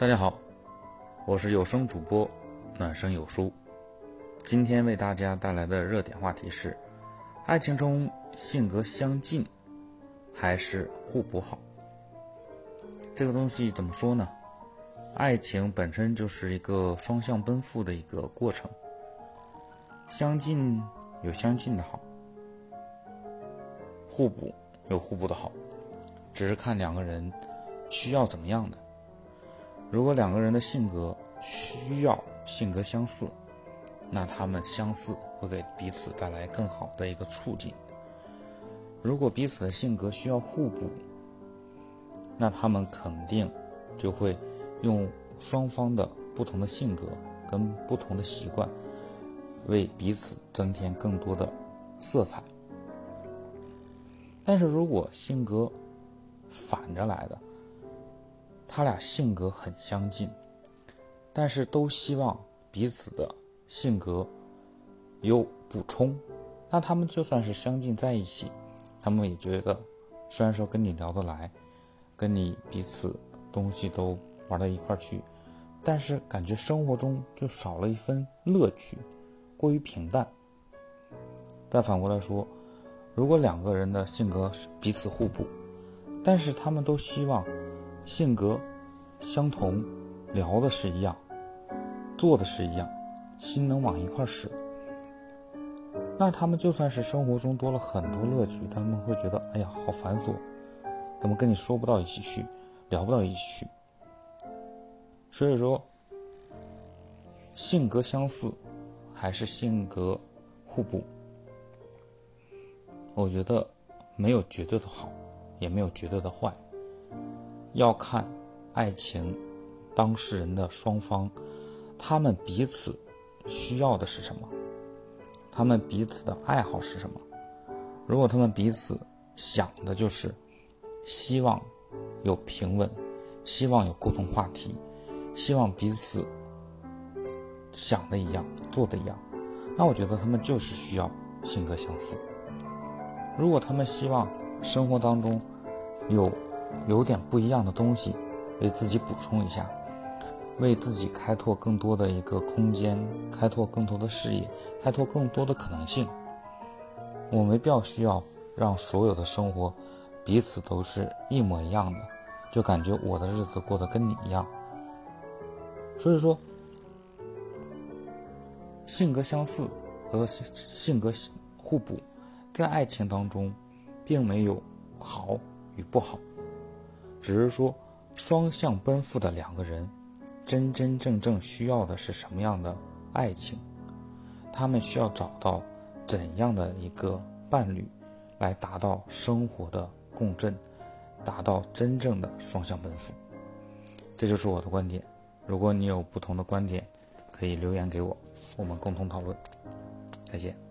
大家好，我是有声主播暖声有书。今天为大家带来的热点话题是：爱情中性格相近还是互补好？这个东西怎么说呢？爱情本身就是一个双向奔赴的一个过程，相近有相近的好，互补有互补的好，只是看两个人需要怎么样的。如果两个人的性格需要性格相似，那他们相似会给彼此带来更好的一个促进。如果彼此的性格需要互补，那他们肯定就会用双方的不同的性格跟不同的习惯，为彼此增添更多的色彩。但是如果性格反着来的，他俩性格很相近，但是都希望彼此的性格有补充。那他们就算是相近在一起，他们也觉得，虽然说跟你聊得来，跟你彼此东西都玩到一块去，但是感觉生活中就少了一份乐趣，过于平淡。但反过来说，如果两个人的性格彼此互补，但是他们都希望。性格相同，聊的是一样，做的是一样，心能往一块使。那他们就算是生活中多了很多乐趣，他们会觉得哎呀好繁琐，怎么跟你说不到一起去，聊不到一起去。所以说，性格相似还是性格互补，我觉得没有绝对的好，也没有绝对的坏。要看爱情当事人的双方，他们彼此需要的是什么，他们彼此的爱好是什么。如果他们彼此想的就是希望有平稳，希望有共同话题，希望彼此想的一样，做的一样，那我觉得他们就是需要性格相似。如果他们希望生活当中有。有点不一样的东西，为自己补充一下，为自己开拓更多的一个空间，开拓更多的视野，开拓更多的可能性。我没必要需要让所有的生活彼此都是一模一样的，就感觉我的日子过得跟你一样。所以说，性格相似和性格互补，在爱情当中，并没有好与不好。只是说，双向奔赴的两个人，真真正正需要的是什么样的爱情？他们需要找到怎样的一个伴侣，来达到生活的共振，达到真正的双向奔赴。这就是我的观点。如果你有不同的观点，可以留言给我，我们共同讨论。再见。